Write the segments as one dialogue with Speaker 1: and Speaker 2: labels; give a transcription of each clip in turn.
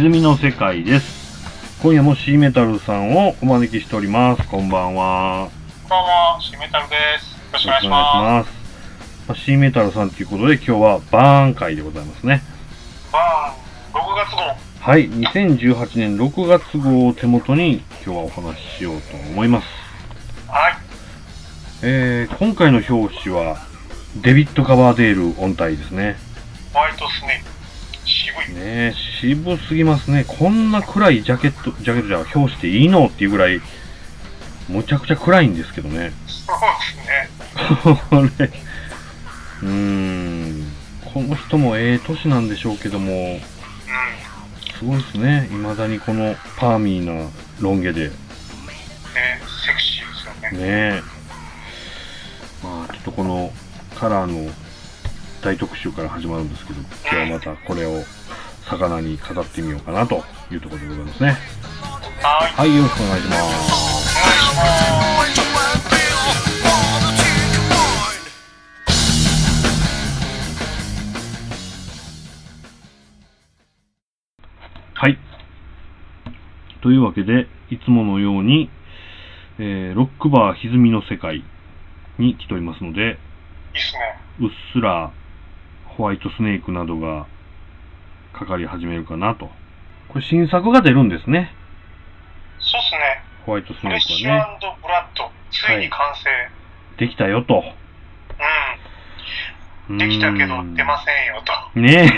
Speaker 1: 泉の世界です。今夜もシーメタルさんをお招きしております。こんばんは。
Speaker 2: どうも、シメタルです。よろしくお願いします。
Speaker 1: す。まあシーメタルさんということで今日はバーン会でございますね。
Speaker 2: バーン、6月号。
Speaker 1: はい、2018年6月号を手元に今日はお話ししようと思います。
Speaker 2: はい。
Speaker 1: えー、今回の表紙はデビッド・カバーデール音体ですね。
Speaker 2: ホワイトスネーク。
Speaker 1: ねえ、渋すぎますね。こんな暗いジャケット、ジャケットじゃ表紙でいいのっていうぐらい、むちゃくちゃ暗いんですけどね。
Speaker 2: そうですね。
Speaker 1: これ、うーん、この人もええ年なんでしょうけども、
Speaker 2: う
Speaker 1: すごいですね。未だにこのパーミーなロン毛で。ね
Speaker 2: セクシーですよね。
Speaker 1: え。まあ、ちょっとこのカラーの大特集から始まるんですけど、今日はまたこれを魚に飾ってみようかなというところでございますね。
Speaker 2: はい。
Speaker 1: はい、よろしくお願いします。
Speaker 2: お願いします。
Speaker 1: はい。というわけで、いつものように、えーロックバー歪みの世界に来ておりますので、
Speaker 2: いいっすね。
Speaker 1: うっすらホワイトスネークなどがかかり始めるかなと。これ新作が出るんですね。
Speaker 2: そうっすね。
Speaker 1: ホワイトスネー
Speaker 2: フレッシュ
Speaker 1: クはね。
Speaker 2: ブラッド。ついに完成。
Speaker 1: できたよと。
Speaker 2: うん。できたけど出ませんよと。
Speaker 1: ね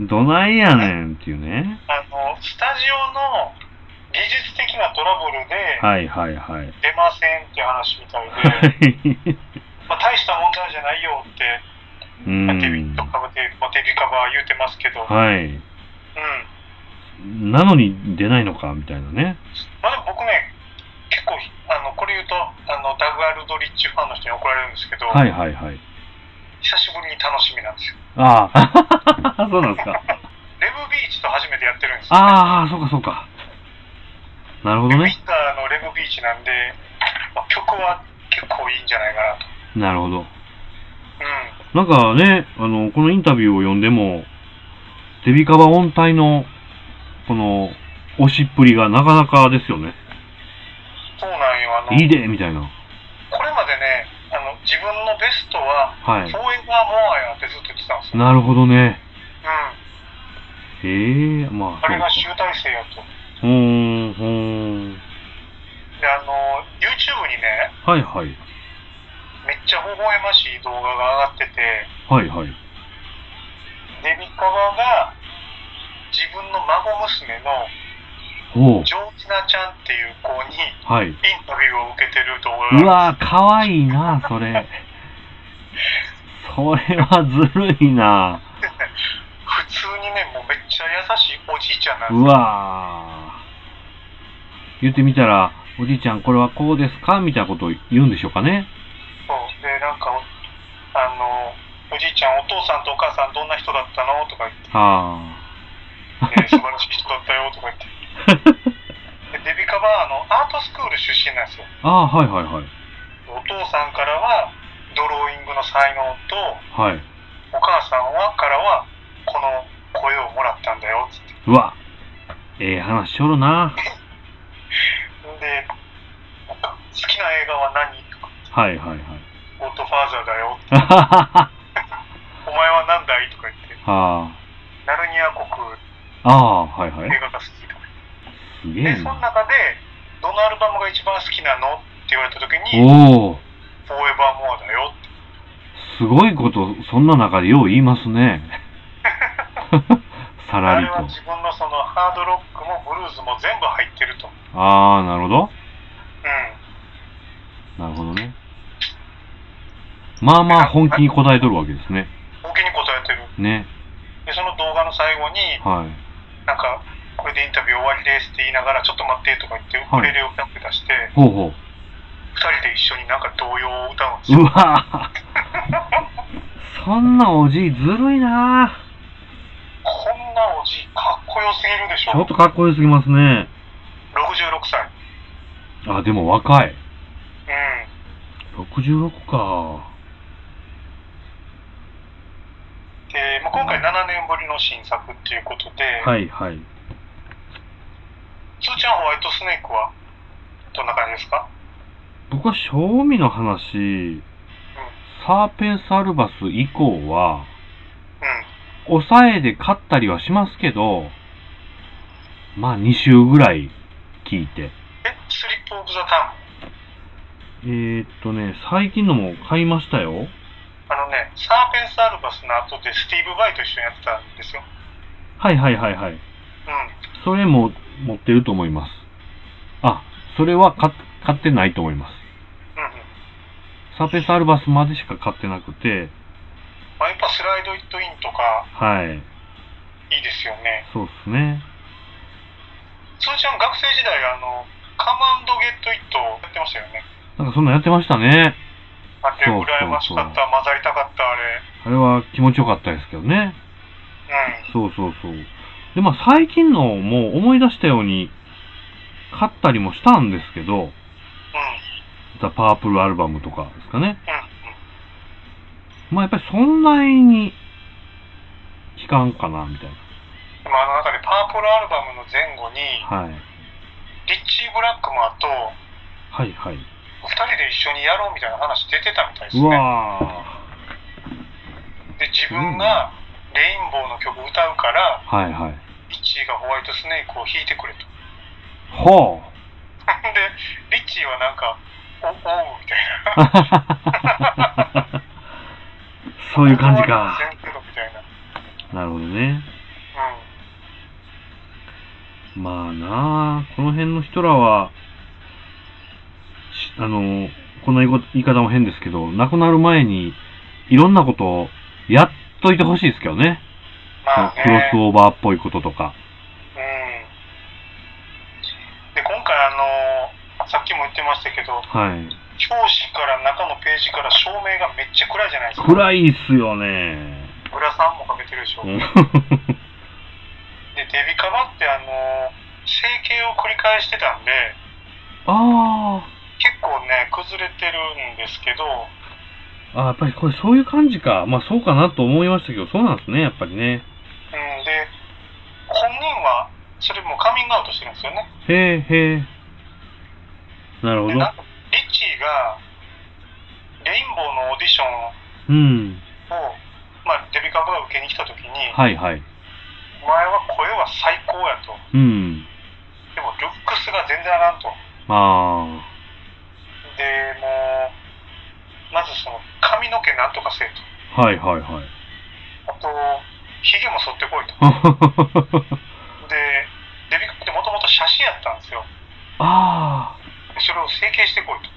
Speaker 1: え。どないやねんっていうね。
Speaker 2: あの、スタジオの技術的なトラブルで
Speaker 1: はいはいはい。
Speaker 2: 出ませんっていう話みたいで、まあ、大した問題じゃないよって、
Speaker 1: う
Speaker 2: まあデビ
Speaker 1: ん
Speaker 2: ッド。カバで、言うてますけど、うん。
Speaker 1: はい。なのに出ないのかみたいなね。
Speaker 2: まあでも僕ね、結構、あの、これ言うと、あの、ダグ・アルドリッチファンの人に怒られるんですけど、
Speaker 1: はいはいはい。
Speaker 2: 久しぶりに楽しみなんですよ。
Speaker 1: ああ、そうなんですか。
Speaker 2: レブビーチと初めてやってるんですよ、
Speaker 1: ああ、そうかそうか。なるほどね。
Speaker 2: ウィンターのレブビーチなんで、まあ、曲は結構いいんじゃないかなと。
Speaker 1: なるほど。
Speaker 2: うん。
Speaker 1: なんかね、あの、このインタビューを読んでも、デビカバ音体の、この、押しっぷりがなかなかですよね。
Speaker 2: そうなんよ。あの、
Speaker 1: いいでみたいな。
Speaker 2: これまでね、あの、自分のベストは、
Speaker 1: はい
Speaker 2: フォーエバーモアやってずっと言ってたんですよ。
Speaker 1: なるほどね。
Speaker 2: うん。
Speaker 1: へえ、まあ、
Speaker 2: あれが集大成やと。
Speaker 1: か。ほーん、ほーん。
Speaker 2: で、あの、YouTube にね、
Speaker 1: はいはい。
Speaker 2: めっちゃ微笑ましい動画が上がってて、
Speaker 1: はいはい。
Speaker 2: デビカバが自分の孫娘の。ジョージナちゃんっていう子に
Speaker 1: はい。
Speaker 2: インタビューを受けてる動画
Speaker 1: う
Speaker 2: が
Speaker 1: わー、かわいいな、それ。それはずるいな。
Speaker 2: 普通にね、もうめっちゃ優しいおじいちゃんなんです
Speaker 1: う
Speaker 2: よ。
Speaker 1: わー。言ってみたら、おじいちゃんこれはこうですか？みたいなことを言うんでしょうかね。
Speaker 2: じいちゃん、お父さんとお母さんどんな人だったの？とか言って、
Speaker 1: は
Speaker 2: えー素晴らしい人だったよとか言って。でデビカバはあのアートスクール出身なんですよ。
Speaker 1: あ。ああ、はいはいはい。
Speaker 2: お父さんからはドローイングの才能と、
Speaker 1: はい。
Speaker 2: お母さんはからはこの声をもらったんだよっつって。
Speaker 1: うわ。ええ話しとるな。
Speaker 2: で、好きな映画は何？とか、
Speaker 1: はいはいはい。
Speaker 2: ゴッドファーザーだよ。
Speaker 1: はは
Speaker 2: お前は何だい？とか言って、
Speaker 1: は
Speaker 2: ナルニア国
Speaker 1: あ。ああ、はいはい。
Speaker 2: 映画が好きとか。
Speaker 1: すげえ
Speaker 2: で、その
Speaker 1: な。
Speaker 2: 中で、どのアルバムが一番好きなの？って言われた時に、
Speaker 1: おお。
Speaker 2: フォーエバーモアだよって。
Speaker 1: すごいこと、そんな中でよう言いますね。さらりと
Speaker 2: あれは。自分のそのハードロックもブルーズも全部入ってると。
Speaker 1: ああ、なるほど。
Speaker 2: うん。
Speaker 1: なるほどね。まあまあ本気に答えとるわけですね。
Speaker 2: 本気に答えてる。
Speaker 1: ね。
Speaker 2: で、その動画の最後に、
Speaker 1: はい。
Speaker 2: なんか、これでインタビュー終わりですって言いながら、ちょっと待ってとか言って、ウクレレをペって出して、
Speaker 1: ほうほ
Speaker 2: 二人で一緒になんか童謡を歌うんです
Speaker 1: う。う
Speaker 2: よ。
Speaker 1: わそんなおじいずるいな
Speaker 2: こんなおじいかっこよすぎるでしょ。
Speaker 1: ちょっとかっこよすぎますね。
Speaker 2: 66歳。
Speaker 1: あ、でも若い。
Speaker 2: うん。
Speaker 1: 66か。
Speaker 2: で、ままあ今回7年ぶりの新作っていうことで、
Speaker 1: はいはい。
Speaker 2: つーちゃんホワイトスネークはどんな感じですか？
Speaker 1: 僕は正味の話、サーペンスアルバス以降は、
Speaker 2: うん。
Speaker 1: 抑えで勝ったりはしますけど、まあ2週ぐらい聞いて。
Speaker 2: え、スリップオブザタ
Speaker 1: えー、っとね、最近のも買いましたよ。
Speaker 2: あのね、サーペンスアルバスの後でスティーブ・バイと一緒にやってたんですよ。
Speaker 1: はいはいはいはい。
Speaker 2: うん。
Speaker 1: それも持ってると思います。あ、それは買買ってないと思います。
Speaker 2: うんうん。
Speaker 1: サーペンスアルバスまでしか買ってなくて、
Speaker 2: まあ、やっぱスライド・イット・インとか
Speaker 1: はい。
Speaker 2: いいですよね。
Speaker 1: そうっすね。
Speaker 2: つーちゃん学生時代、あの、カマンド・ゲット・イットやってましたよね。
Speaker 1: なんかそんなんやってましたね。
Speaker 2: あれ、羨ましかった、混ざりたかった、あれ。
Speaker 1: あれは気持ちよかったですけどね。
Speaker 2: うん。
Speaker 1: そうそうそう。で、まあ最近のも思い出したように買ったりもしたんですけど、
Speaker 2: うん。
Speaker 1: ザ・パープルアルバムとかですかね。
Speaker 2: うん。うん。
Speaker 1: まあやっぱりそんなに期間かな、みたい
Speaker 2: でもあの中でパープルアルバムの前後に、
Speaker 1: な。はい。
Speaker 2: リッチー・ブラックマンと
Speaker 1: はいはい。
Speaker 2: 二人で一緒にやろうみたいな話出てたみたいです
Speaker 1: う
Speaker 2: ね。
Speaker 1: わ
Speaker 2: で、自分がレインボーの曲歌うから、
Speaker 1: ー。はいはい。
Speaker 2: リッチーがホワイトスネークを弾いてくれと。
Speaker 1: ほう。
Speaker 2: で、リッチーはなんか、お、おうみたいな。
Speaker 1: そういう感じか。
Speaker 2: な。
Speaker 1: なるほどね。まあなあ、この辺の人らは、しあの、この言いこ言い方も変ですけど、亡くなる前に、いろんなことをやっといてほしいですけどね。
Speaker 2: うん。まあね。
Speaker 1: クロスオーバーっぽいこととか。
Speaker 2: うん。で、今回あの、さっきも言ってましたけど、
Speaker 1: はい。
Speaker 2: 表紙から中のページから照明がめっちゃ暗いじゃないですか。
Speaker 1: 暗いっすよね。
Speaker 2: グラサンもかけてるでしょ。
Speaker 1: うん
Speaker 2: で、デビカバってあの、整形を繰り返してたんで、
Speaker 1: あ
Speaker 2: 結構ね、崩れてるんですけど、
Speaker 1: あ。あやっぱりこれそういう感じか。まあそうかなと思いましたけど、そうなんですね、やっぱりね。
Speaker 2: うん、で、本人はそれもカミングアウトしてるんですよね。
Speaker 1: へえ、へえ。なるほ
Speaker 2: で、
Speaker 1: ど
Speaker 2: リッチーが、レインボーのオーディション
Speaker 1: うん。
Speaker 2: を、まあ、デビカバが受けに来た時に、
Speaker 1: はいはい。
Speaker 2: お前は声は最高やと。
Speaker 1: うん。
Speaker 2: でも、ルックスが全然あらんと。
Speaker 1: あ
Speaker 2: で、もう、まずその、髪の毛なんとかせえと。
Speaker 1: あ。はいはいはい。
Speaker 2: あと、ヒゲも剃ってこいと。で、デビカってもともと写真やったんですよ。
Speaker 1: あ
Speaker 2: それを整形してこいと。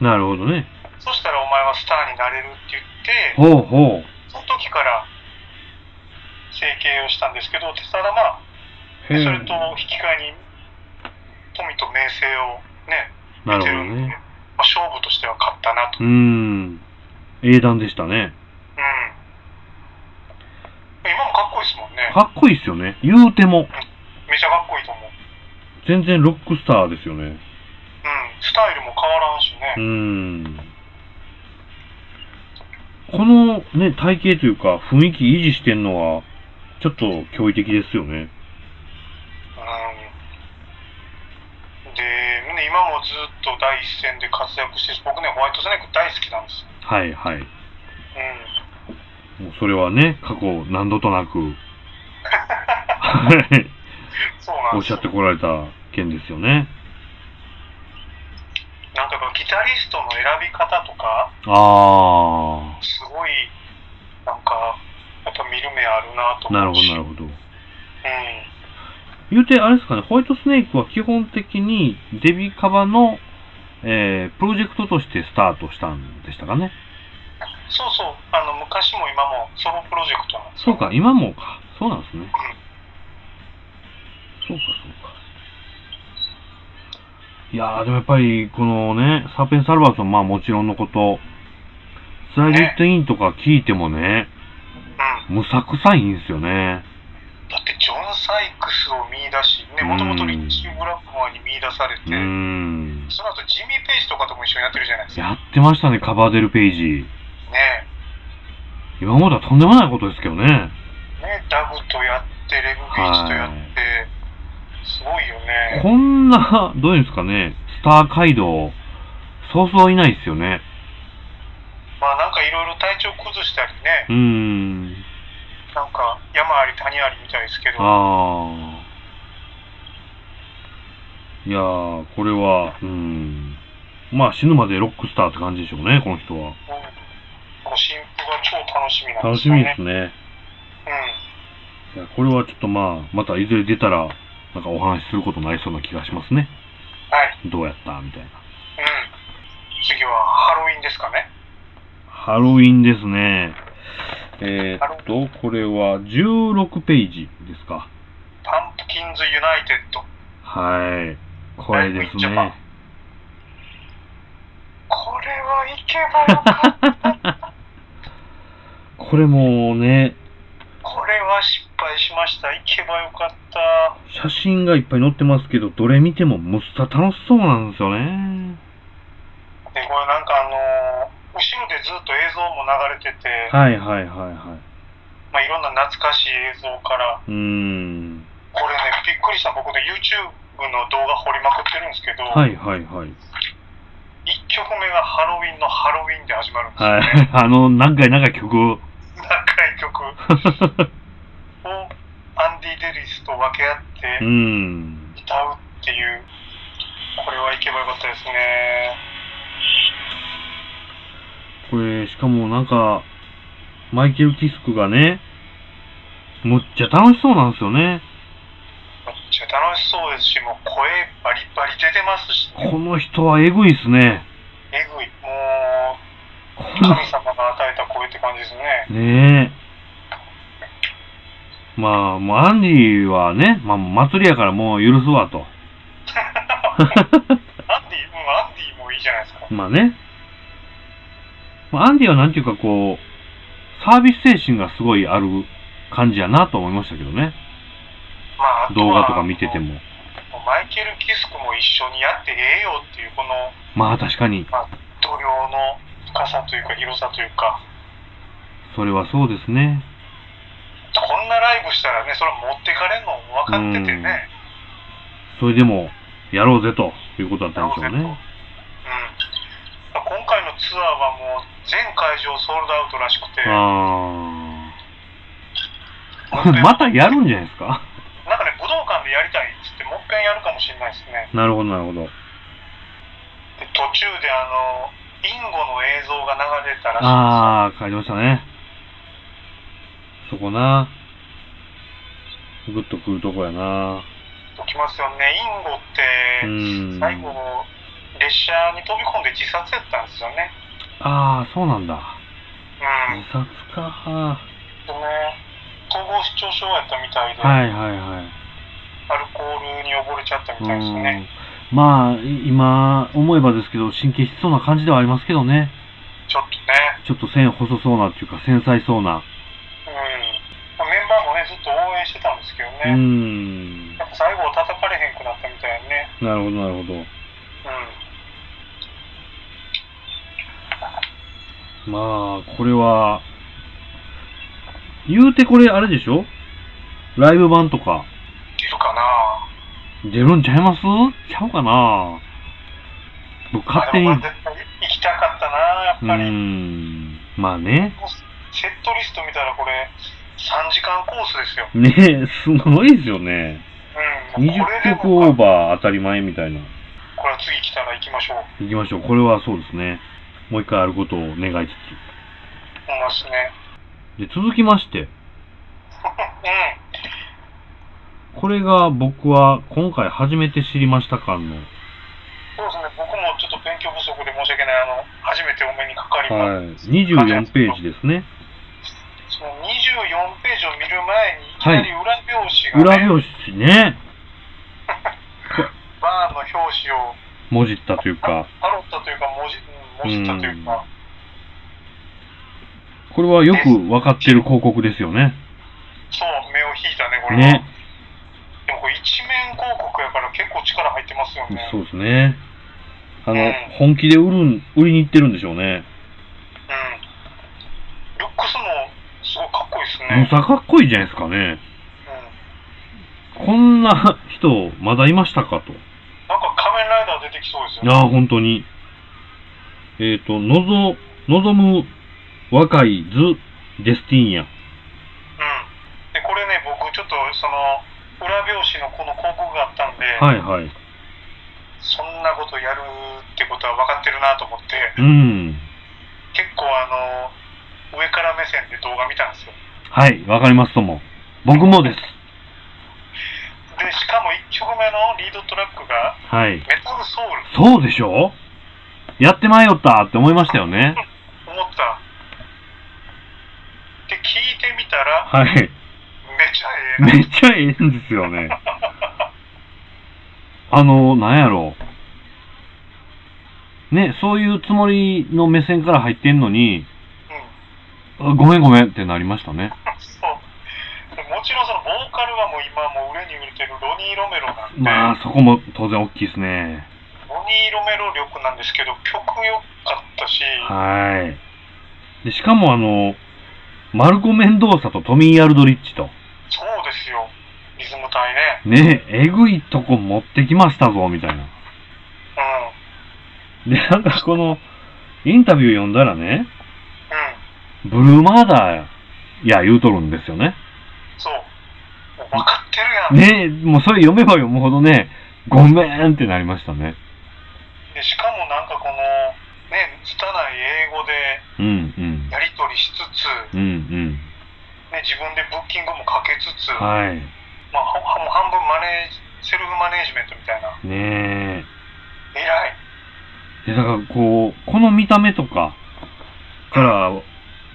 Speaker 1: あ。なるほどね。
Speaker 2: そしたらお前はスターになれるって言って、
Speaker 1: ほうほう。
Speaker 2: その時から整形をしたんですけど、ただまあ。それと引き換えに富と名声をね、
Speaker 1: なるほどね。
Speaker 2: まあ、勝負としては勝ったなと。
Speaker 1: うーん。英断でしたね。
Speaker 2: うん。今もかっこいいですもんね。
Speaker 1: かっこいいっすよね。言うても。
Speaker 2: めちゃかっこいいと思う。
Speaker 1: 全然ロックスターですよね。
Speaker 2: うん。スタイルも変わらんしね。
Speaker 1: うーん。このね、体型というか雰囲気維持してんのは、ちょっと驚異的ですよね。
Speaker 2: 第一線で活躍して僕ね、ホワイトスネーク大好きなんです。
Speaker 1: はいはい。
Speaker 2: うん。
Speaker 1: もうそれはね、過去何度となく、はい。
Speaker 2: そうなんですよ
Speaker 1: おっしゃってこられた件ですよね。
Speaker 2: なんかギタリストの選び方とか、
Speaker 1: あ
Speaker 2: すごい、なんか、やっぱ見る目あるなと
Speaker 1: あ。なるほど
Speaker 2: 思うし。
Speaker 1: なるほど。
Speaker 2: うん。
Speaker 1: 言うて、あれですかね、ホワイトスネークは基本的にデビカバの、えー、プロジェクトとしてスタートしたんでしたかね。
Speaker 2: そうそう、あの、昔も今もソロプロジェクトなんですよ。
Speaker 1: そうか、今もか。そうなんですね。そうか、そうか。いやー、でもやっぱり、このね、サーペンスアルバートもまあもちろんのこと、スライドイットインとか聞いてもね、
Speaker 2: うん。
Speaker 1: むさくさいんですよね。
Speaker 2: だって、ジョン・サイクスを見出し、ね、もともとリッチー・ブラックマンに見出されて、
Speaker 1: うーん。
Speaker 2: その後ジミー・ペイジとかとも一緒にやってるじゃないですか。
Speaker 1: やってましたね、カバーデルページ。
Speaker 2: ね
Speaker 1: 今まではとんでもないことですけどね。
Speaker 2: ね、ダグとやって、レグビーチとやって、すごいよね。
Speaker 1: こんな、どういうんですかね、スター街道、そうそういないですよね。
Speaker 2: まあなんかいろいろ体調崩したりね、
Speaker 1: うーん。
Speaker 2: なんか山あり谷ありみたいですけど、
Speaker 1: ああ。いやー、これは、うん。まあ死ぬまでロックスターって感じでしょうね、この人は。
Speaker 2: うんご新婦が超楽しみなん
Speaker 1: 楽し
Speaker 2: ですよね。
Speaker 1: みですね。いや、これはちょっとまあ、またいずれ出たら、なんかお話しすることになりそうな気がしますね。
Speaker 2: うん。はい。
Speaker 1: どうやったみたいな。
Speaker 2: うん。次はハロウィンですかね。
Speaker 1: ハロウィンですね。えー、っと、これは16ページですか。
Speaker 2: パンプキンズユナイテッド。
Speaker 1: はい。これですね。
Speaker 2: これは行けばよかった。
Speaker 1: これもね、
Speaker 2: これは失敗しました。行けばよかった。
Speaker 1: 写真がいっぱい載ってますけど、どれ見てもむっさ楽しそうなんですよね。
Speaker 2: で、これなんかあのー後ろでずっと映像も流れてて、
Speaker 1: はいはいはいはい。
Speaker 2: まあいろんな懐かしい映像から、
Speaker 1: うーん。
Speaker 2: これね、びっくりした。僕ね、YouTube の動画掘りまくってるんですけど、
Speaker 1: はいはいはい。
Speaker 2: 1曲目がハロウィンのハロウィンで始まるんですよ
Speaker 1: は
Speaker 2: ね。
Speaker 1: い。あの、長い長い曲。
Speaker 2: 長い曲をアンディ・デリスと分け合って
Speaker 1: うーん。
Speaker 2: 歌うっていう、これは行けばよかったですね。
Speaker 1: これ、しかもなんか、マイケル・キスクがね、むっちゃ楽しそうなんですよね。
Speaker 2: めっちゃ楽しそうですし、もう声バリバリ出てますし、
Speaker 1: この人はエグいっすね。
Speaker 2: えぐい。も
Speaker 1: こ
Speaker 2: う、神様が与えた声って感じですね。
Speaker 1: のねえ。まあ、もうアンディはね、まあ、祭りやからもう許すわと。
Speaker 2: アンディ、うん、アンディもいいじゃないですか。
Speaker 1: まあね。まあ、アンディはなんていうかこう、サービス精神がすごいある感じやなと思いましたけどね。動画とか見てても。
Speaker 2: マイケル・キスクも一緒にやってええよっていう、この
Speaker 1: まあ確かに、
Speaker 2: 度量の深さというか、広さというか、
Speaker 1: それはそうですね。
Speaker 2: こんなライブしたらね、それ持ってかれんのも分かっててね。
Speaker 1: それでも、やろうぜということだったんでしょう
Speaker 2: うん。
Speaker 1: ね。
Speaker 2: 今回のツアーはもう全会場ソールドアウトらしくて、
Speaker 1: ああ。またやるんじゃないですか？
Speaker 2: なんかね、武道館でやりたいっつって、もう一回やるかもしれないですね。
Speaker 1: なるほど、なるほど。
Speaker 2: で途中であの、インゴの映像が流れたらしい。
Speaker 1: ああ、書いてましたね。そこな。グッとくるとこやな。
Speaker 2: ときますよね。インゴっ
Speaker 1: う
Speaker 2: て、
Speaker 1: ん。
Speaker 2: 最後、列車に飛び込んで自殺やったんですよね。
Speaker 1: ああ、そうなんだ。
Speaker 2: うん。
Speaker 1: 自殺か。は
Speaker 2: でね、統合失調症やったみたいで、
Speaker 1: いはいはい。
Speaker 2: アルコールに溺れちゃったみ
Speaker 1: う
Speaker 2: たいですね。
Speaker 1: ん。まあ、い今思えばですけど、神経質そうな感じではありますけどね。
Speaker 2: ちょっとね。
Speaker 1: ちょっと線細そうなっていうか、繊細そうな。
Speaker 2: うん。まあメンバーもね、ずっと応援してたんですけど
Speaker 1: う
Speaker 2: ね。
Speaker 1: ん。
Speaker 2: やっぱ最後叩かれへんくなったみたいね。
Speaker 1: なるほど、なるほど。
Speaker 2: うん。
Speaker 1: まあ、これは、言うてこれあれでしょ？ライブ版とか
Speaker 2: 出るかな？
Speaker 1: 出るんちゃいます？ちゃうかな？僕勝手に、
Speaker 2: 絶対行きたかったなやっぱり。
Speaker 1: ーん。まあね。
Speaker 2: セットリスト見たらこれ、3時間コースですよ。
Speaker 1: ねすごいですよね。
Speaker 2: うん。もう
Speaker 1: 20
Speaker 2: これで
Speaker 1: 曲
Speaker 2: も
Speaker 1: オーバー当たり前みたいな。
Speaker 2: これは次来たら行きましょう。
Speaker 1: 行きましょう。これはそうですね。もう一回あることを願いつ
Speaker 2: 思いますね。
Speaker 1: つ。で、続きまして、
Speaker 2: うん。
Speaker 1: これが僕は今回初めて知りました感の、
Speaker 2: そうですね。僕もちょっと勉強不足で申し訳ない。あの、初めてお目にかかります。
Speaker 1: はい、24ページですね。
Speaker 2: その24ページを見る前に、いきなり裏表紙が、ね
Speaker 1: 裏表紙ね、
Speaker 2: バーの表紙を
Speaker 1: もじったというか、
Speaker 2: パロったというか、文字、うん文字ったというか、
Speaker 1: これはよくわかってる広告ですよね。
Speaker 2: そう、目を引いたね、これは。
Speaker 1: ね。
Speaker 2: でもこれ一面広告やから結構力入ってますよね。
Speaker 1: そうですね。あの、
Speaker 2: うん
Speaker 1: 本気で売るん、売りに行ってるんでしょうね。
Speaker 2: うん。ルックスもね。
Speaker 1: むさかっこいいじゃないですかね。
Speaker 2: うん。
Speaker 1: こんな人、まだいましたかと。
Speaker 2: なんか仮面ライダー出てきそうですよ
Speaker 1: いやー、本当に。えっ、と、のぞ、望む若いズ・デスティーニャ。
Speaker 2: うん。で、これね、僕ちょっとその、裏表紙のこの広告があったんで、
Speaker 1: はいはい。
Speaker 2: そんなことやるってことは分かってるなと思って、
Speaker 1: うん。
Speaker 2: 結構あの、上から目線で動画見たんですよ。
Speaker 1: はい、わかりますとも。僕もです。
Speaker 2: で、しかも1曲目のリードトラックが、
Speaker 1: はい。
Speaker 2: メタルソウル、
Speaker 1: そうでしょ？やってまいよったって思いましたよね。
Speaker 2: 思った。で、聞いてみたら、
Speaker 1: はい。
Speaker 2: めちゃええな。
Speaker 1: めっちゃええんですよね。あの、なんやろう。ね、そういうつもりの目線から入ってんのに、
Speaker 2: うん。
Speaker 1: あごめんごめんってなりましたね。
Speaker 2: そう。でもちろんそのボーカルはもう今もう売れに売れてるロニー・ロメロなんで、
Speaker 1: まあ、そこも当然大きいですね。
Speaker 2: ロニー・ロメロ力なんですけど、曲良かったし、
Speaker 1: はい。で、しかもあの、マルコ・メンドーサとトミー・アルドリッチと、
Speaker 2: そうですよ。リズム隊ね。
Speaker 1: ね、えぐいとこ持ってきましたぞ、みたいな。
Speaker 2: うん。
Speaker 1: で、なんかこの、インタビュー読んだらね、
Speaker 2: うん。
Speaker 1: ブルーマーダーや言うとるんですよね。
Speaker 2: そう。もう分かってるやん。
Speaker 1: ねもうそれ読めば読むほどね、ごめんってなりましたね。
Speaker 2: でしかもなんかこの、ね、拙い英語で。やり取りしつつ、
Speaker 1: うんうん。
Speaker 2: ね、自分でブッキングもかけつつ、
Speaker 1: はい。
Speaker 2: まあ、はもう半分マネージ、セルフマネージメントみたいな。
Speaker 1: ね
Speaker 2: 偉い。
Speaker 1: え。で、だからこう、この見た目とかから、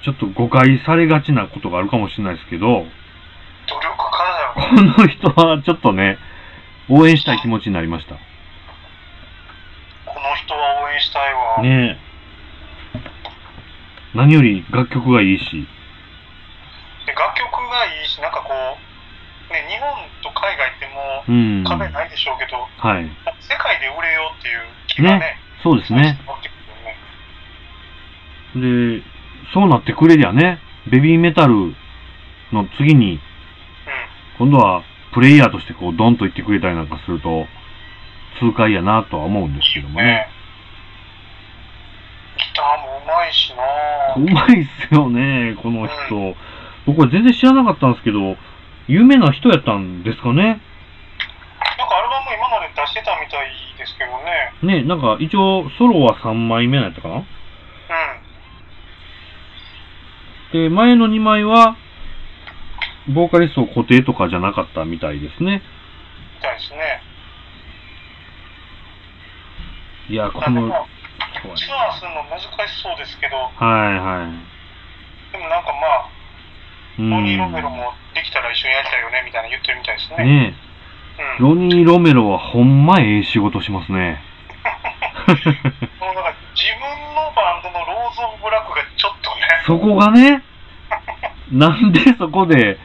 Speaker 1: ちょっと誤解されがちなことがあるかもしれないですけど、
Speaker 2: 努力家だよ。
Speaker 1: この人はちょっとね、応援したい気持ちになりました。
Speaker 2: この人は応援したいわ。
Speaker 1: ねえ。何より楽曲がいいし、
Speaker 2: で楽曲がいいし、なんかこう、ね、日本と海外っても
Speaker 1: うん。
Speaker 2: う壁ないでしょうけど、
Speaker 1: はい。
Speaker 2: 世界で売れようっていう気がね、
Speaker 1: そうですね。で、そうなってくれりゃね、ベビーメタルの次に、今度はプレイヤーとしてこうドンと言ってくれたりなんかすると、痛快やなとは思うんですけど
Speaker 2: うん。
Speaker 1: もね。
Speaker 2: ターもうまいしな
Speaker 1: うまいっすよね、この人。僕は全然知らなかったんですけど、有名な人やったんですかね。
Speaker 2: なんかアルバム今まで出してたみたいですけどね。
Speaker 1: ね、なんか一応ソロは3枚目なんやったかな
Speaker 2: うん。
Speaker 1: で、前の2枚は、ボーカリスト固定とかじゃなかったみたいですね。
Speaker 2: みたいですね。
Speaker 1: いや、この、
Speaker 2: ツアーするの難しそうですけど、
Speaker 1: はいはい。
Speaker 2: でもなんかまあ、
Speaker 1: うん
Speaker 2: ロニー・ロメロもできたら一緒にやりたいよねみたいな言ってるみたいですね。
Speaker 1: ねえ、
Speaker 2: うん。
Speaker 1: ロニー・ロメロはほんまええ仕事しますね。
Speaker 2: もうなんか自分のバンドのローズ・オブ・ブラックがちょっとね、
Speaker 1: そこがね、なんでそこで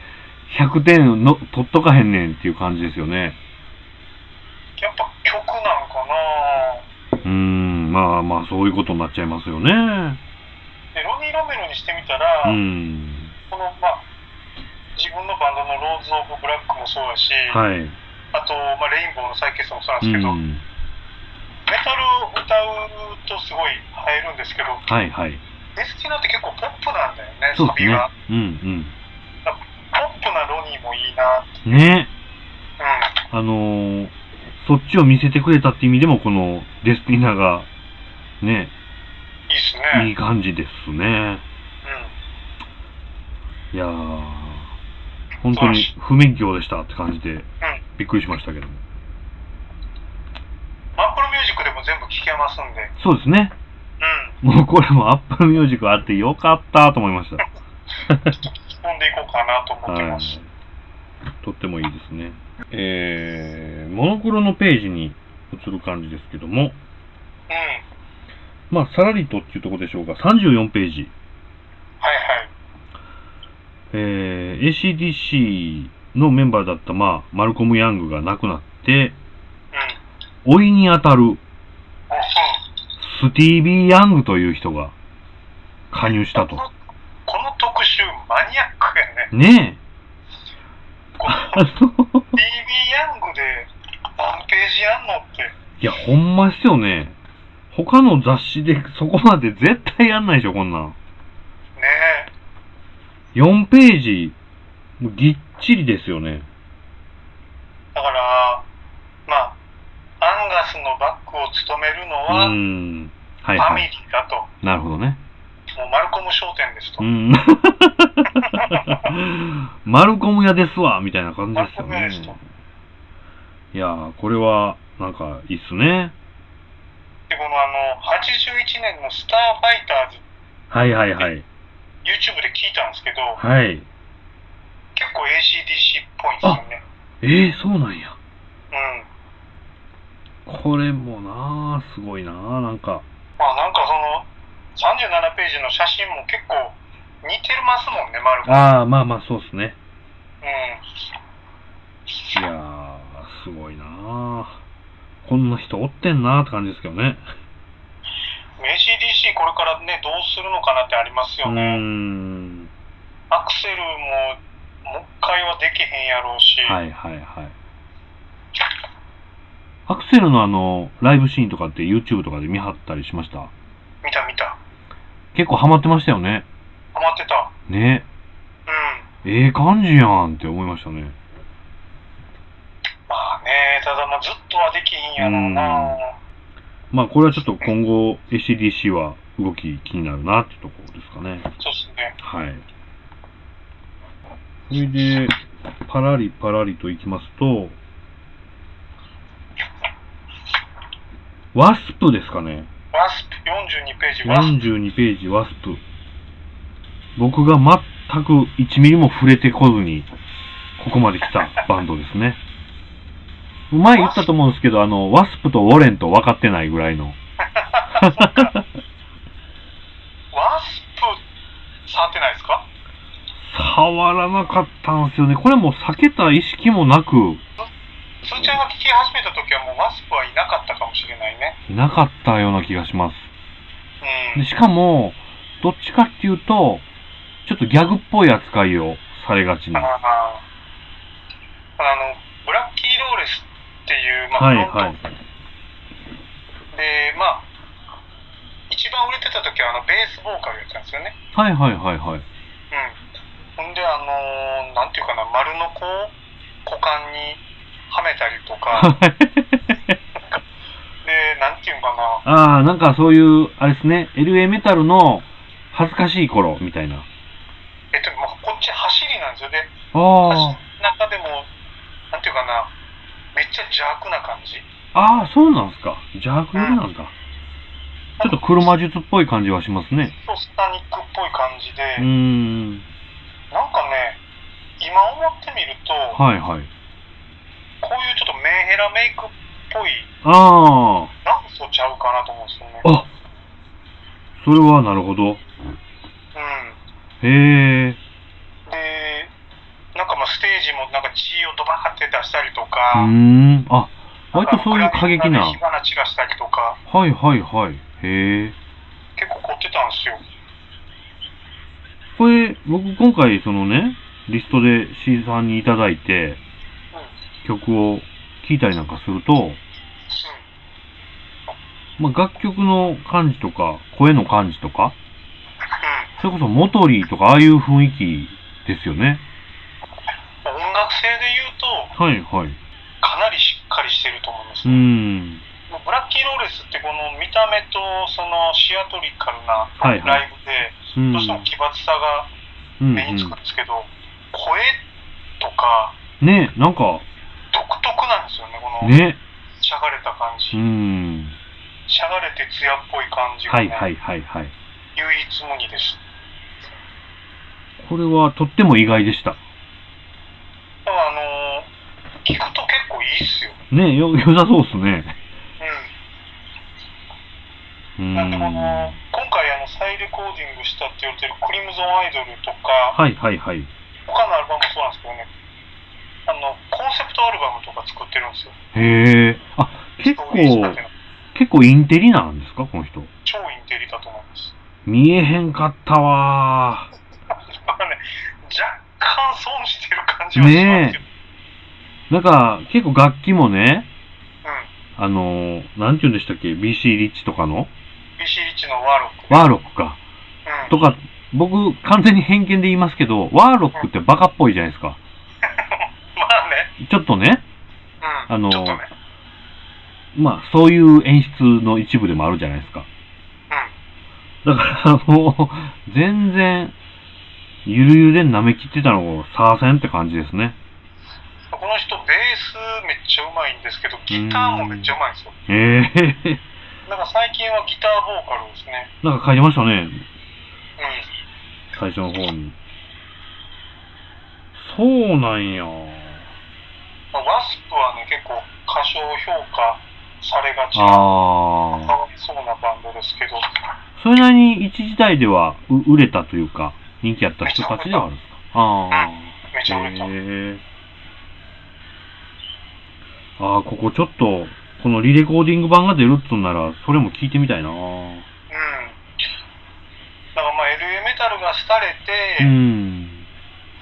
Speaker 1: 100点の取っとかへんねんっていう感じですよね。
Speaker 2: やっぱ曲なんかな
Speaker 1: うーん、まあまあそういうことになっちゃいますよね。
Speaker 2: で、ロニー・ロメロにしてみたら、
Speaker 1: うん。
Speaker 2: この、まあ、自分のバンドのローズ・オブ・ブラックもそうだし、
Speaker 1: はい。
Speaker 2: あと、まあ、レインボーの再結成もそうなん
Speaker 1: う
Speaker 2: ですけど、
Speaker 1: ん。
Speaker 2: メタルを歌うとすごい映えるんですけど、
Speaker 1: はいはい。
Speaker 2: デスティナって結構ポップなんだよね、サビが。。
Speaker 1: うん
Speaker 2: ポップなロニーもいいな。
Speaker 1: ね
Speaker 2: うん。
Speaker 1: あのーそっちを見せてくれたって意味でも、このデスティニアが、ね、
Speaker 2: いいっすね。
Speaker 1: いい感じですね。
Speaker 2: うん。
Speaker 1: いやー、本当に不勉強でしたって感じで、びっくりしましたけども。
Speaker 2: アップルミュージックでも全部聴けますんで。
Speaker 1: そうですね。
Speaker 2: うん。
Speaker 1: もうこれも Apple Music あってよかったと思いました。
Speaker 2: ちょっと突っ込んでいこうかなと思って
Speaker 1: はい
Speaker 2: ます。。
Speaker 1: とってもいいですね。えー、モノクロのページに移る感じですけども、
Speaker 2: うん。
Speaker 1: まあ、さらりとっていうところでしょうか、34ページ。
Speaker 2: はいはい。
Speaker 1: えー、ACDC のメンバーだった、まあ、マルコム・ヤングが亡くなって、
Speaker 2: うん。
Speaker 1: 老いにあたる
Speaker 2: うん。
Speaker 1: スティービー・ヤングという人が加入したと。
Speaker 2: この特集マニアックやね。
Speaker 1: ねえ。
Speaker 2: この
Speaker 1: あの
Speaker 2: TV ヤングで何ページやんのって。
Speaker 1: いや、ほんまですよね。他の雑誌でそこまで絶対やんないでしょ、こんなん。
Speaker 2: ね
Speaker 1: 4ページ、もうぎっちりですよね。
Speaker 2: だから、まあ、アンガスのバックを務めるの
Speaker 1: う
Speaker 2: は、
Speaker 1: ん。
Speaker 2: ファミ
Speaker 1: はいはい。
Speaker 2: リーだと。
Speaker 1: なるほどね。
Speaker 2: もうマルコム商店ですと。
Speaker 1: うん。マルコム屋ですわ、みたいな感じですよね
Speaker 2: マルコム屋ですと。
Speaker 1: いやー、これは、なんか、いいっすね。
Speaker 2: で、このあの、81年のスターファイターズ、
Speaker 1: はいはいはい。
Speaker 2: YouTube で聞いたんですけど、
Speaker 1: はい。
Speaker 2: 結構 ACDC っぽいんですよね。
Speaker 1: えー、そうなんや。
Speaker 2: うん。
Speaker 1: これもなー、すごいなー、なんか。
Speaker 2: まあなんかその、37ページの写真も結構似てますもんね、マルコム。
Speaker 1: あー、まあまあ、そうっすね。
Speaker 2: うん。
Speaker 1: いやー、すごいなー。こんな人おってんなーって感じですけどね。
Speaker 2: ACDC これからね、どうするのかなってありますよね。
Speaker 1: ん。
Speaker 2: アクセルももう一回はできへんやろうし、
Speaker 1: はいはいはい。アクセルのあの、ライブシーンとかって YouTube とかで見張ったりしました？
Speaker 2: 見た見た。
Speaker 1: 結構ハマってましたよね。
Speaker 2: ハマってた。
Speaker 1: ね。
Speaker 2: うん。
Speaker 1: ええ感じやんって思いましたね。
Speaker 2: まあね、ただまあずっとはできひんやろうな。
Speaker 1: まあこれはちょっと今後 ACDC は動き気になるなってところですかね。
Speaker 2: そうっすね。
Speaker 1: はい。それで、パラリパラリといきますと、ワスプですかね。
Speaker 2: ワスプ42ページ、ワスプ。
Speaker 1: 42ページワスプ。僕が全く1ミリも触れてこずに、ここまで来たバンドですね。前言ったと思うんですけど、あの、ワスプとウォレンと分かってないぐらいの。
Speaker 2: ワスプ、触ってないですか？
Speaker 1: 触らなかったんですよね。これも避けた意識もなく、
Speaker 2: スーちゃんが聞き始めた時はもうワスプはいなかったかもしれないね。
Speaker 1: いなかったような気がします。
Speaker 2: うん。
Speaker 1: でしかも、どっちかっていうと、ちょっとギャグっぽい扱いをされがち
Speaker 2: あ
Speaker 1: な。
Speaker 2: ああの、ブラッキー・ローレスっていう、まあ、
Speaker 1: はいはい。
Speaker 2: で、まあ、一番売れてた時はあのベースボーカルやったんですよね。
Speaker 1: はいはいはいはい。
Speaker 2: うん。ほんで、あのーなんていうかな、丸のこう、股間にはめたりとか、で、なんていうかな、
Speaker 1: ああ、なんかそういう、あれですね、LA メタルの恥ずかしい頃みたいな。
Speaker 2: えっと、まあ、こっち走りなんですよ。で、
Speaker 1: あ
Speaker 2: 走りの中でも、なんていうかな、めっちゃ邪悪な感じ。
Speaker 1: あ、ああ、そうなんすか。邪悪寄りなんだ。ちょっと車術っぽい感じはしますね。
Speaker 2: そう、スタニックっぽい感じで、
Speaker 1: うーん。
Speaker 2: なんかね、今思ってみると、
Speaker 1: はいはい。
Speaker 2: こういうちょっとメンヘラメイクっぽい
Speaker 1: あ
Speaker 2: 元祖ちゃうかなと思うんですよね。
Speaker 1: あ。あ、それはなるほど。
Speaker 2: うん。
Speaker 1: へえ。
Speaker 2: で、なんかまあステージもなんか血をドバーって出したりと
Speaker 1: う
Speaker 2: か、
Speaker 1: ーん。あ、割とそういう過激な。
Speaker 2: 火花散らしたりとか、
Speaker 1: はいはいはい。へえ。
Speaker 2: 結構凝ってたんですよ。
Speaker 1: これ、僕今回そのね、リストで C さんにいただいて、
Speaker 2: うん。
Speaker 1: 曲を聴いたりなんかすると、まあ、楽曲の感じとか、声の感じとか、
Speaker 2: うん。
Speaker 1: それこそモトリーとかああいう雰囲気ですよね。
Speaker 2: うん。音楽性で言うと、
Speaker 1: はいはい。
Speaker 2: かなりしっかりしてると思うんです
Speaker 1: うー
Speaker 2: よ。
Speaker 1: ん。
Speaker 2: ブラッキー・ローレスってこの見た目とそのシアトリカルな。ライブで、
Speaker 1: うん。
Speaker 2: どうしても奇抜さが
Speaker 1: うん
Speaker 2: 目につくんですけど、声とか
Speaker 1: うん、ねなんか、
Speaker 2: 独特なんですよね、この
Speaker 1: ね。
Speaker 2: しゃがれた感じ。
Speaker 1: うん。
Speaker 2: しゃがれて艶っぽい感じが、ね
Speaker 1: はいはいはいはい。
Speaker 2: 唯一無二です。
Speaker 1: これはとっても意外でした。
Speaker 2: だからあのー聞くと結構いいっすよ。
Speaker 1: ねよ、良さそうっすね。う
Speaker 2: ん。
Speaker 1: ん。
Speaker 2: なんでこの、
Speaker 1: は
Speaker 2: 今回あの再レコーディングしたって言われてるクリムゾンアイドルとか、
Speaker 1: いはいはい。
Speaker 2: 他のアルバムもそうなんですけどね、あの、コンセプトアルバムとか作ってるんですよ。
Speaker 1: へえ。あ、結構結構インテリなんですか？この人。
Speaker 2: 超インテリだと思います。
Speaker 1: 見えへんかったわー。
Speaker 2: 干損してる感じはしますけど。
Speaker 1: なんか、結構楽器もね、
Speaker 2: うん。
Speaker 1: あの、なんて言うんでしたっけ ?BC リッチとかの
Speaker 2: ？BC リッチのワーロック。
Speaker 1: ワーロックか。
Speaker 2: うん。
Speaker 1: とか、僕、完全に偏見で言いますけど、ワーロックってバカっぽいじゃないですか。
Speaker 2: まあね。
Speaker 1: ちょっとね、
Speaker 2: うん。
Speaker 1: あの
Speaker 2: ね。
Speaker 1: まあ、そういう演出の一部でもあるじゃないですか。
Speaker 2: うん。
Speaker 1: だから、もう、全然、ゆるゆるで舐め切ってたのを、さーせんって感じですね。
Speaker 2: この人、ベースめっちゃうまいんですけど、ギターもめっちゃうまいんですよ。
Speaker 1: ええ
Speaker 2: なんか最近はギターボーカルですね。
Speaker 1: なんか書いてましたね、
Speaker 2: うん。
Speaker 1: 最初の方に。そうなんや。
Speaker 2: まあ、ワスプはね、結構過小評価されがちな、か。わいそうなバンドですけど、
Speaker 1: それなりに一時代ではう売れたというか、人気あった人たちではあるんですか？ああ。
Speaker 2: めちゃ売れた。
Speaker 1: へえ。ああ、ここちょっと、このリレコーディング版が出るっつうんなら、それも聞いてみたいな
Speaker 2: うん。だからまあ LA メタルが廃れて、
Speaker 1: うん。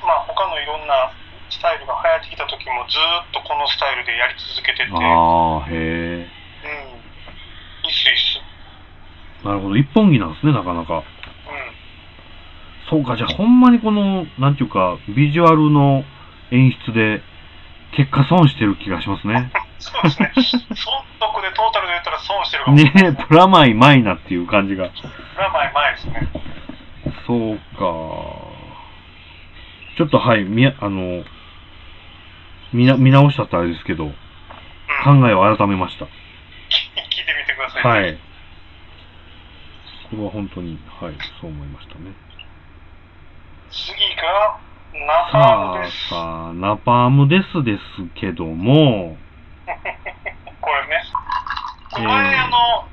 Speaker 2: まあ他のいろんなスタイルが流行ってきた時もずーっとこのスタイルでやり続けてて、うん。
Speaker 1: ああ、へえ。
Speaker 2: いいっすいいっす。
Speaker 1: なるほど。一本木なんですね、なかなか。
Speaker 2: うん。
Speaker 1: そうか、じゃあほんまにこの、なんていうか、ビジュアルの演出で、結果損してる気がしますね。
Speaker 2: そうですね。損得でトータルで言ったら損してるかもしれ
Speaker 1: ね
Speaker 2: ない。
Speaker 1: え、プラマイマイナっていう感じが。
Speaker 2: まあ前前ですね。
Speaker 1: そうか。ちょっとはい、みや、あの、見な、見直したってあれですけど、
Speaker 2: うん。
Speaker 1: 考えを改めました。
Speaker 2: 聞いてみてください。
Speaker 1: はい。これは本当に、はい、そう思いましたね。
Speaker 2: 次が、ナパームです。
Speaker 1: ナパームですですけども、
Speaker 2: これね。これ前、あの、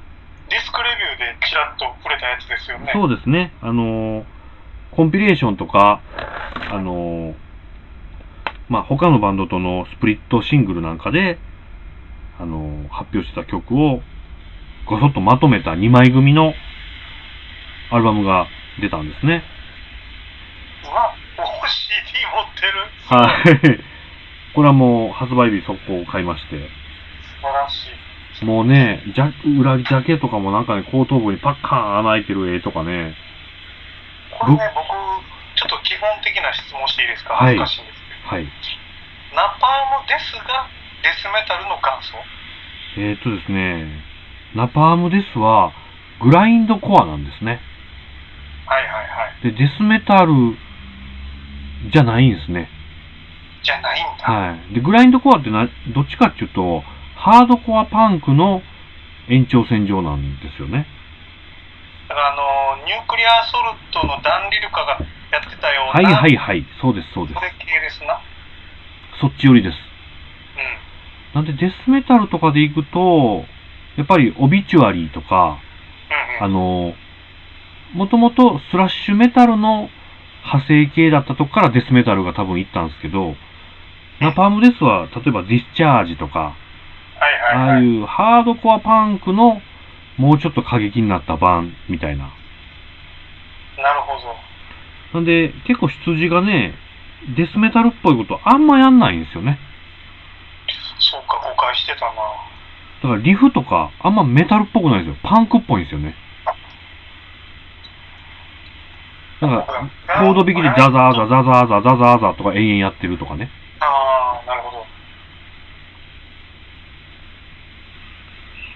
Speaker 2: ディスクレビューでちらっと触れたやつですよね。
Speaker 1: そうですね、あの、コンピレーションとか、あの、まあ、他のバンドとのスプリットシングルなんかで、あの、発表してた曲を、ごそっとまとめた2枚組のアルバムが出たんですね。
Speaker 2: CD 持ってる。
Speaker 1: はい。これはもう発売日速攻買いまして。
Speaker 2: 素晴らしい。
Speaker 1: もうね、ジャ裏ジャケとかもなんかね、後頭部にパッカーン穴開いてる絵とかね。
Speaker 2: これね、僕、ちょっと基本的な質問していいですか？
Speaker 1: はい
Speaker 2: 恥ずかしいんですけ
Speaker 1: はい。
Speaker 2: ど。ナパームですが、デスメタルの元祖？
Speaker 1: えー、っとですね、ナパームデスは、グラインドコアなんですね。
Speaker 2: はいはいはい。
Speaker 1: で、デスメタルじゃないんですね。
Speaker 2: じゃないんだ。
Speaker 1: はい。で、グラインドコアってな、どっちかっていうと、ハードコアパンクの延長線上なんですよね。
Speaker 2: だからあの、ニュークリアソルトのダン・リルカがやってたような、
Speaker 1: はいはいはい。そうです、そうです
Speaker 2: そ。れ系ですな。
Speaker 1: そっち寄りです。
Speaker 2: うん。
Speaker 1: なんで、デスメタルとかで行くと、やっぱりオビチュアリーとか、
Speaker 2: うんうん。
Speaker 1: あの、もともとスラッシュメタルの派生系だったとこからデスメタルが多分行ったんですけど、ナパームデスは、例えばディスチャージとか、
Speaker 2: はい
Speaker 1: あ
Speaker 2: はいはい。
Speaker 1: あいうハードコアパンクのもうちょっと過激になった版みたいな。
Speaker 2: なるほど。
Speaker 1: なんで、結構出自がね、デスメタルっぽいことあんまやんないんですよね。
Speaker 2: そうか、誤解してたな。
Speaker 1: だからリフとかあんまメタルっぽくないんですよ。パンクっぽいんですよね。だから、コード弾きでザザーザザザーザザザーザとか延々やってるとかね。
Speaker 2: ああ、なるほど。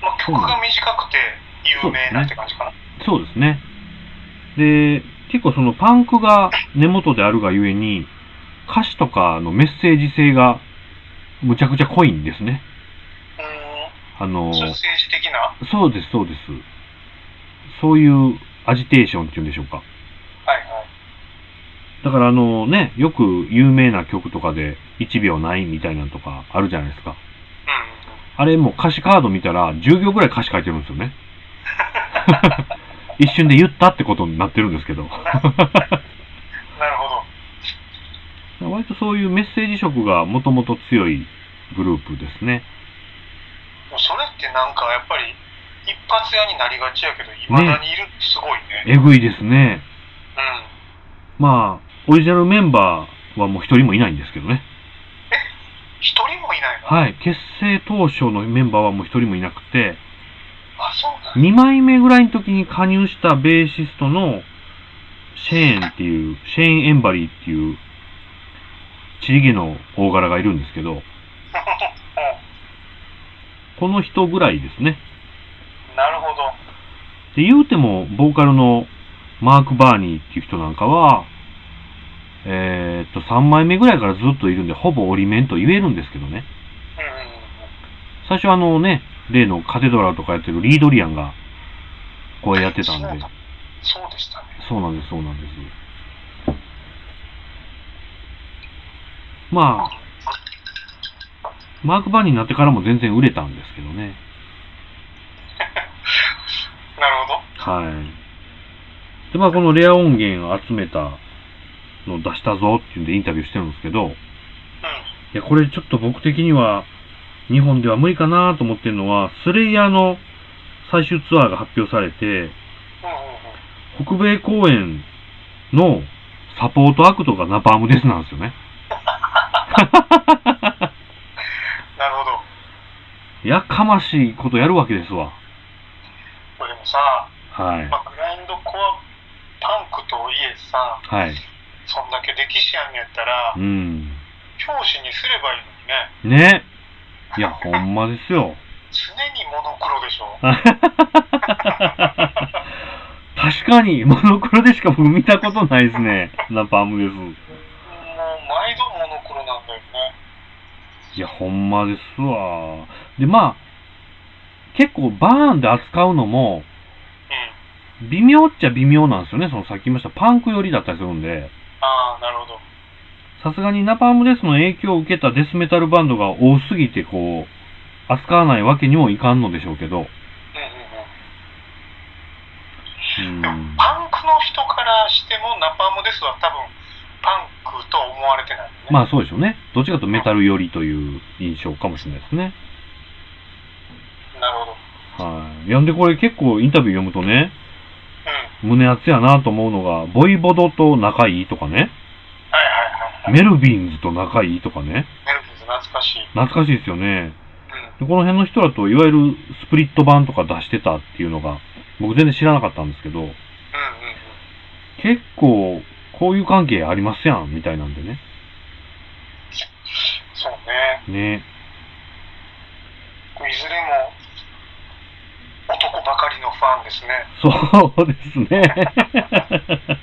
Speaker 2: まあ、曲が短くて有名なって感じかな。
Speaker 1: そうですね。で、結構そのパンクが根元であるがゆえに、歌詞とかのメッセージ性がむちゃくちゃ濃いんですね。あの、
Speaker 2: 政治的な？
Speaker 1: そうです、そうです。そういうアジテーションっていうんでしょうか。だからあのね、よく有名な曲とかで1秒ないみたいなのとかあるじゃないですか。
Speaker 2: うん。
Speaker 1: あれもう歌詞カード見たら10秒ぐらい歌詞書いてるんですよね。一瞬で言ったってことになってるんですけど。
Speaker 2: なるほど。
Speaker 1: 割とそういうメッセージ色がもともと強いグループですね。
Speaker 2: もうそれってなんかやっぱり一発屋になりがちやけど、いまだにいるってすごいね。
Speaker 1: えぐいですね。
Speaker 2: うん。
Speaker 1: まあ、オリジナルメンバーはもう一人もいないんですけどね。
Speaker 2: 一人もいないの？
Speaker 1: はい。結成当初のメンバーはもう一人もいなくて、
Speaker 2: あ、そうなんだ。
Speaker 1: 2枚目ぐらいの時に加入したベーシストのシェーンっていう、シェーン・エンバリーっていう、チリゲの大柄がいるんですけど、
Speaker 2: う ん
Speaker 1: この人ぐらいですね。
Speaker 2: なるほど。
Speaker 1: で、言うても、ボーカルのマーク・バーニーっていう人なんかは、えーっと、3枚目ぐらいからずっといるんで、ほぼ折り面と言えるんですけどね。最初あのね、例のカテドラルとかやってるリードリアンが声やってたんで
Speaker 2: そう、でしたね。
Speaker 1: そうなんです、そうなんです。まあ、マーク・バーニーになってからも全然売れたんですけどね。
Speaker 2: なるほど。
Speaker 1: はい。で、まあ、このレア音源を集めたのを出したぞっていうんでインタビューしてるんですけど、
Speaker 2: うん。
Speaker 1: いや、これちょっと僕的には、日本では無理かなと思ってるのは、スレイヤーの最終ツアーが発表されて、
Speaker 2: うんうんうん。
Speaker 1: 北米公演のサポートアクトがナパームデスなんですよね。
Speaker 2: なるほど。
Speaker 1: やかましいことやるわけですわ。
Speaker 2: これでもさ、
Speaker 1: はい。
Speaker 2: まあ、グラインドコアパンクとはいえさ、
Speaker 1: はい。
Speaker 2: そんだけ歴史あんやったら
Speaker 1: う、ん。
Speaker 2: 表紙にすればいいのにね。
Speaker 1: ね。いや、ほんまですよ。
Speaker 2: 常にモノクロでしょ。
Speaker 1: 確かに、モノクロでしか僕見たことないですね。ナパームです。
Speaker 2: もう毎度モノクロなんだよね。
Speaker 1: いや、ほんまですわ。で、まあ、結構バーンで扱うのも、
Speaker 2: うん。
Speaker 1: 微妙っちゃ微妙なんですよね。そのさっき言いましたパンク寄りだったりするんで、
Speaker 2: ああ、なるほど。
Speaker 1: さすがにナパームデスの影響を受けたデスメタルバンドが多すぎて、こう、扱わないわけにもいかんのでしょうけど、
Speaker 2: うんうん
Speaker 1: う
Speaker 2: うん。パンクの人からしてもナパームですは多分パンクとは思われてないよね。
Speaker 1: まあそうでしょうね。どっちかとメタル寄りという印象かもしれないですね。
Speaker 2: なるほど。
Speaker 1: はい。いやんでこれ結構インタビュー読むとね、
Speaker 2: うん。
Speaker 1: 胸熱やなと思うのが、ボイボドと仲いいとかね、
Speaker 2: はいはいはいはい。
Speaker 1: メルビンズと仲いいとかね、
Speaker 2: メルビンズ懐かしい。
Speaker 1: 懐かしいですよね。
Speaker 2: うん。
Speaker 1: でこの辺の人だと、いわゆるスプリット版とか出してたっていうのが、僕全然知らなかったんですけど、
Speaker 2: うんうんうん。
Speaker 1: 結構、こういう関係ありますやん、みたいなんでね。
Speaker 2: そうね。
Speaker 1: ね。
Speaker 2: いずれも男ばかりのファンですね。
Speaker 1: そうですね。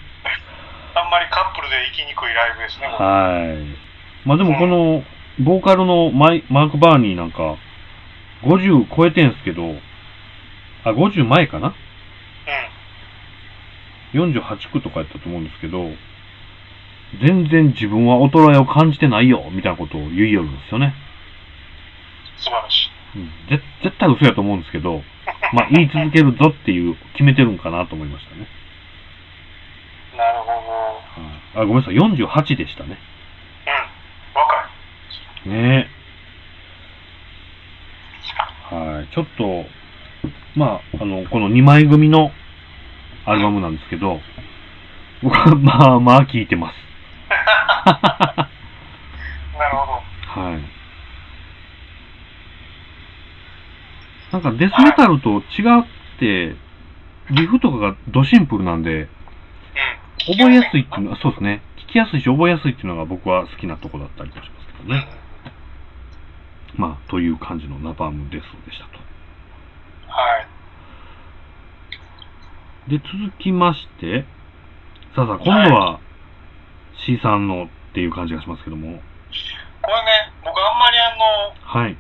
Speaker 2: あんまりカップルで行きにくいライブですね、
Speaker 1: はい。まあでもこの、ボーカルのマイマーク・バーニーなんか、50超えてんすけど、あ、50前かな？
Speaker 2: うん。
Speaker 1: 48区とかやったと思うんですけど、全然自分は衰えを感じてないよ、みたいなことを言いよるんですよね。
Speaker 2: 素晴らしい。
Speaker 1: うん、ぜ絶対嘘やと思うんですけど、まあ言い続けるぞっていう、決めてるんかなと思いましたね。
Speaker 2: なるほ
Speaker 1: はい、あ、ごめんなさい、48でしたね。
Speaker 2: ど。うん。若い。
Speaker 1: ねはい、ちょっと、まあ、あの、この2枚組のアルバムなんですけど、僕はまあまあ聴いてます。
Speaker 2: なるほど。
Speaker 1: はい。なんかデスメタルと違って、リフとかがドシンプルなんで、
Speaker 2: うん。
Speaker 1: 覚えやすいっていうのは、そうですね。聞きやすいし覚えやすいっていうのが僕は好きなとこだったりもしますけどね。まあ、という感じのナパームデスでしたと。
Speaker 2: はい。
Speaker 1: で、続きまして、さあさあ、今度は C さんのっていう感じがしますけども、
Speaker 2: これね、僕あんまりあの、
Speaker 1: はい。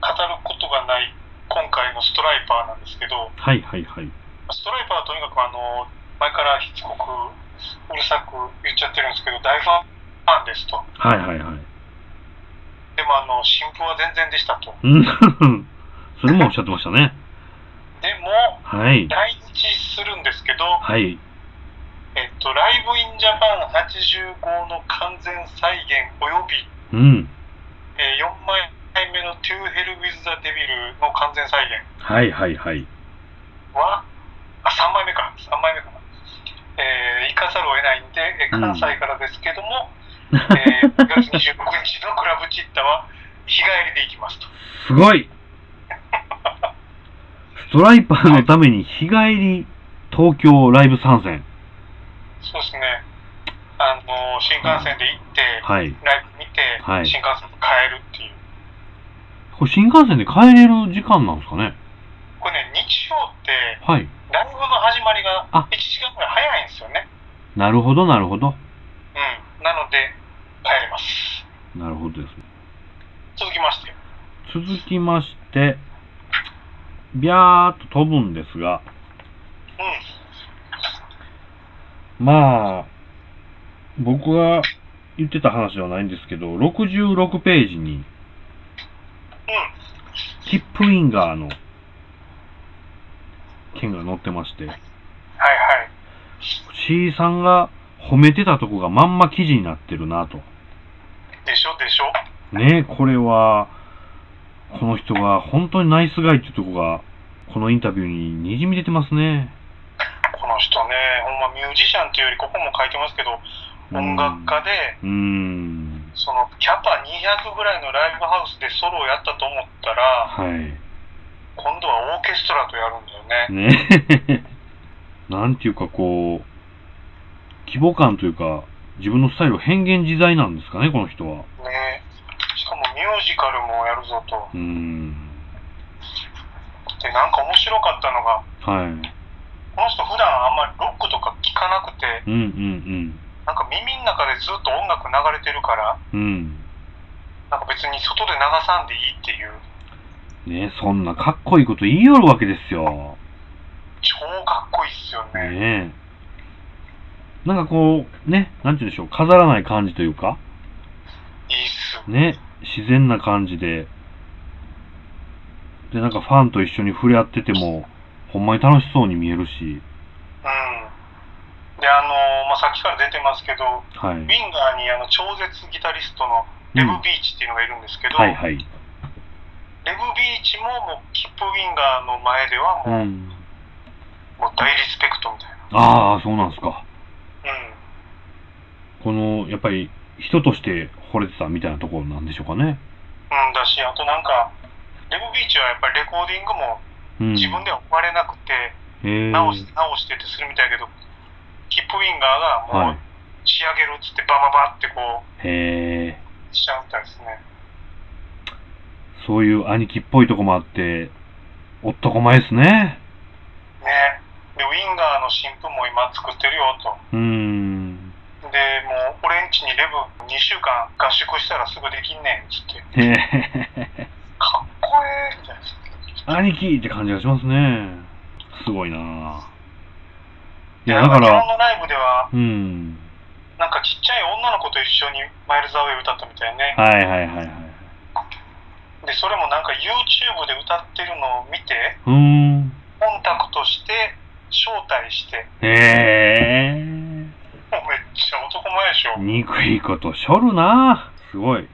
Speaker 2: 語ることがない今回のストライパーなんですけど、
Speaker 1: はいはいはい。
Speaker 2: ストライパーはとにかくあの、前からしつこくうるさく言っちゃってるんですけど、大ファンですと。
Speaker 1: はいはいはい。
Speaker 2: でもあの、新婦は全然でしたと。
Speaker 1: うん。それもおっしゃってましたね。
Speaker 2: でも、
Speaker 1: はい。
Speaker 2: 来日するんですけど、
Speaker 1: はい。
Speaker 2: えっと、ライブインジャパン85の完全再現および、
Speaker 1: うん。
Speaker 2: えー4枚目の To Hell with the Devil の完全再現
Speaker 1: はいはいはい。
Speaker 2: は、あ、3枚目か、3枚目かな。えー行かざるを得ないんで、関西からですけども、えー、9月26日のクラブチッタは日帰りで行きますと。
Speaker 1: すごい ストライパーのために日帰り東京ライブ参戦。
Speaker 2: そうですね。あの、新幹線で行って、
Speaker 1: はい。
Speaker 2: ライブ見て、
Speaker 1: はい
Speaker 2: 新幹線で帰るっていう。
Speaker 1: これ新幹線で帰れる時間なんですかね？
Speaker 2: これね、日曜って、
Speaker 1: はい。
Speaker 2: ライブの始まりが
Speaker 1: あ
Speaker 2: 1時間ぐらい早いんですよね。
Speaker 1: なるほど、なるほど。
Speaker 2: うん。なので、帰ります。
Speaker 1: なるほどですね。
Speaker 2: 続きまして。
Speaker 1: 続きまして、ビャーっと飛ぶんですが、
Speaker 2: うん。
Speaker 1: まあ、僕が言ってた話ではないんですけど、66ページに、
Speaker 2: うん。
Speaker 1: キップウィンガーの件が載ってまして、
Speaker 2: はいはい。
Speaker 1: C さんが褒めてたとこがまんま記事になってるなと。
Speaker 2: でしょでしょ
Speaker 1: ねこれは、この人が本当にナイスガイっていうとこが、このインタビューに滲み出てますね。
Speaker 2: この人ね、ほんまミュージシャンっていうより、ここも書いてますけど、音楽家で、
Speaker 1: うーん。
Speaker 2: そのキャパ200ぐらいのライブハウスでソロをやったと思ったら、
Speaker 1: はい。
Speaker 2: 今度はオーケストラとやるんだよね。
Speaker 1: ね なんていうかこう、規模感というか、自分のスタイルを変幻自在なんですかね、この人は。
Speaker 2: ねしかもミュージカルもやるぞと。
Speaker 1: うーん。
Speaker 2: で、なんか面白かったのが、
Speaker 1: はい。
Speaker 2: この人普段あんまりロックとか聴かなくて、
Speaker 1: うんうん
Speaker 2: なんか耳の中でずっと音楽流れてるから、
Speaker 1: うん。うん。
Speaker 2: なんか別に外で流さんでいいっていう、
Speaker 1: ねそんなかっこいいこと言いよるわけですよ。
Speaker 2: 超かっこいいっすよね。
Speaker 1: ねえ。なんかこう、ね、なんて言うんでしょう、飾らない感じというか、
Speaker 2: いいっす。
Speaker 1: ね、自然な感じで、で、なんかファンと一緒に触れ合ってても、ほんまに楽しそうに見えるし、
Speaker 2: うん。で、あのまあ、さっきから出てますけど、
Speaker 1: はい。
Speaker 2: ウィンガーにあの超絶ギタリストのレブ・ビーチっていうのがいるんですけど、
Speaker 1: はいはい。
Speaker 2: レブ・ビーチももうキップウィンガーの前では
Speaker 1: う
Speaker 2: もう,、
Speaker 1: ん。
Speaker 2: もう大リスペクトみたいな。
Speaker 1: ああ、そうなんですか。
Speaker 2: うん。
Speaker 1: この、やっぱり、人として惚れてたみたいなところなんでしょうかね。
Speaker 2: うん、だし、あとなんか、レブ・ビーチはやっぱりレコーディングも
Speaker 1: うん。
Speaker 2: 自分では終われなくて、
Speaker 1: へえ。
Speaker 2: 直し直してってするみたいだけど、キップウィンガーがも
Speaker 1: は
Speaker 2: う仕上げるっつってバババってこ
Speaker 1: い。へえ。
Speaker 2: うしちゃうみたいですね。
Speaker 1: そういう兄貴っぽいとこもあって、男前ですね。
Speaker 2: ね。で、ウィンガーの新譜も今作ってるよと。
Speaker 1: うーん。
Speaker 2: で、もう俺んちにレブ2週間合宿したらすぐできんねんっつって、
Speaker 1: へえ。
Speaker 2: かっこええみたいな。
Speaker 1: 兄貴って感じがしますね。すごいなぁ。いや、だから、
Speaker 2: 日本のライブでは、
Speaker 1: うん。
Speaker 2: なんかちっちゃい女の子と一緒にマイルズ・アウェイ歌ったみたいね。
Speaker 1: はいはいはいはい。
Speaker 2: で、それもなんか YouTube で歌ってるのを見て、
Speaker 1: うーん。
Speaker 2: コンタクトして、招待して、
Speaker 1: へえ。
Speaker 2: もうめっちゃ男前でしょ。うん。
Speaker 1: 憎いことしょるなぁ。すごい。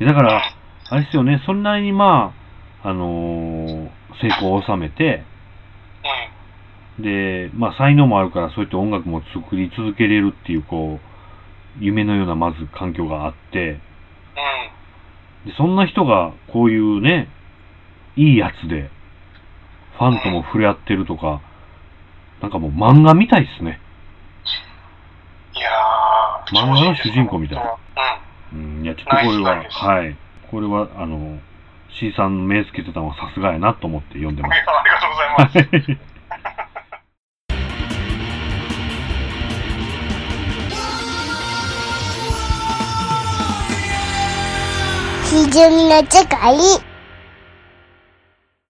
Speaker 1: だから、あれですよね、それなりにまあ、あのー成功を収めて、
Speaker 2: うん。
Speaker 1: で、まあ才能もあるからそういった音楽も作り続けれるっていう、こう、夢のようなまず環境があって、
Speaker 2: うん。
Speaker 1: でそんな人がこういうね、いいやつで、ファンとも触れ合ってるとか、なんかもう漫画みたいっすね。
Speaker 2: いやー、
Speaker 1: 漫画の主人公みたいなうん、いや、ちょっとこれは、はい。これは、あの、C さんの目つけてたのはさすがやなと思って読んで
Speaker 2: うん。
Speaker 1: ま
Speaker 2: いやありがとうございます。
Speaker 1: す。
Speaker 3: 基準の世界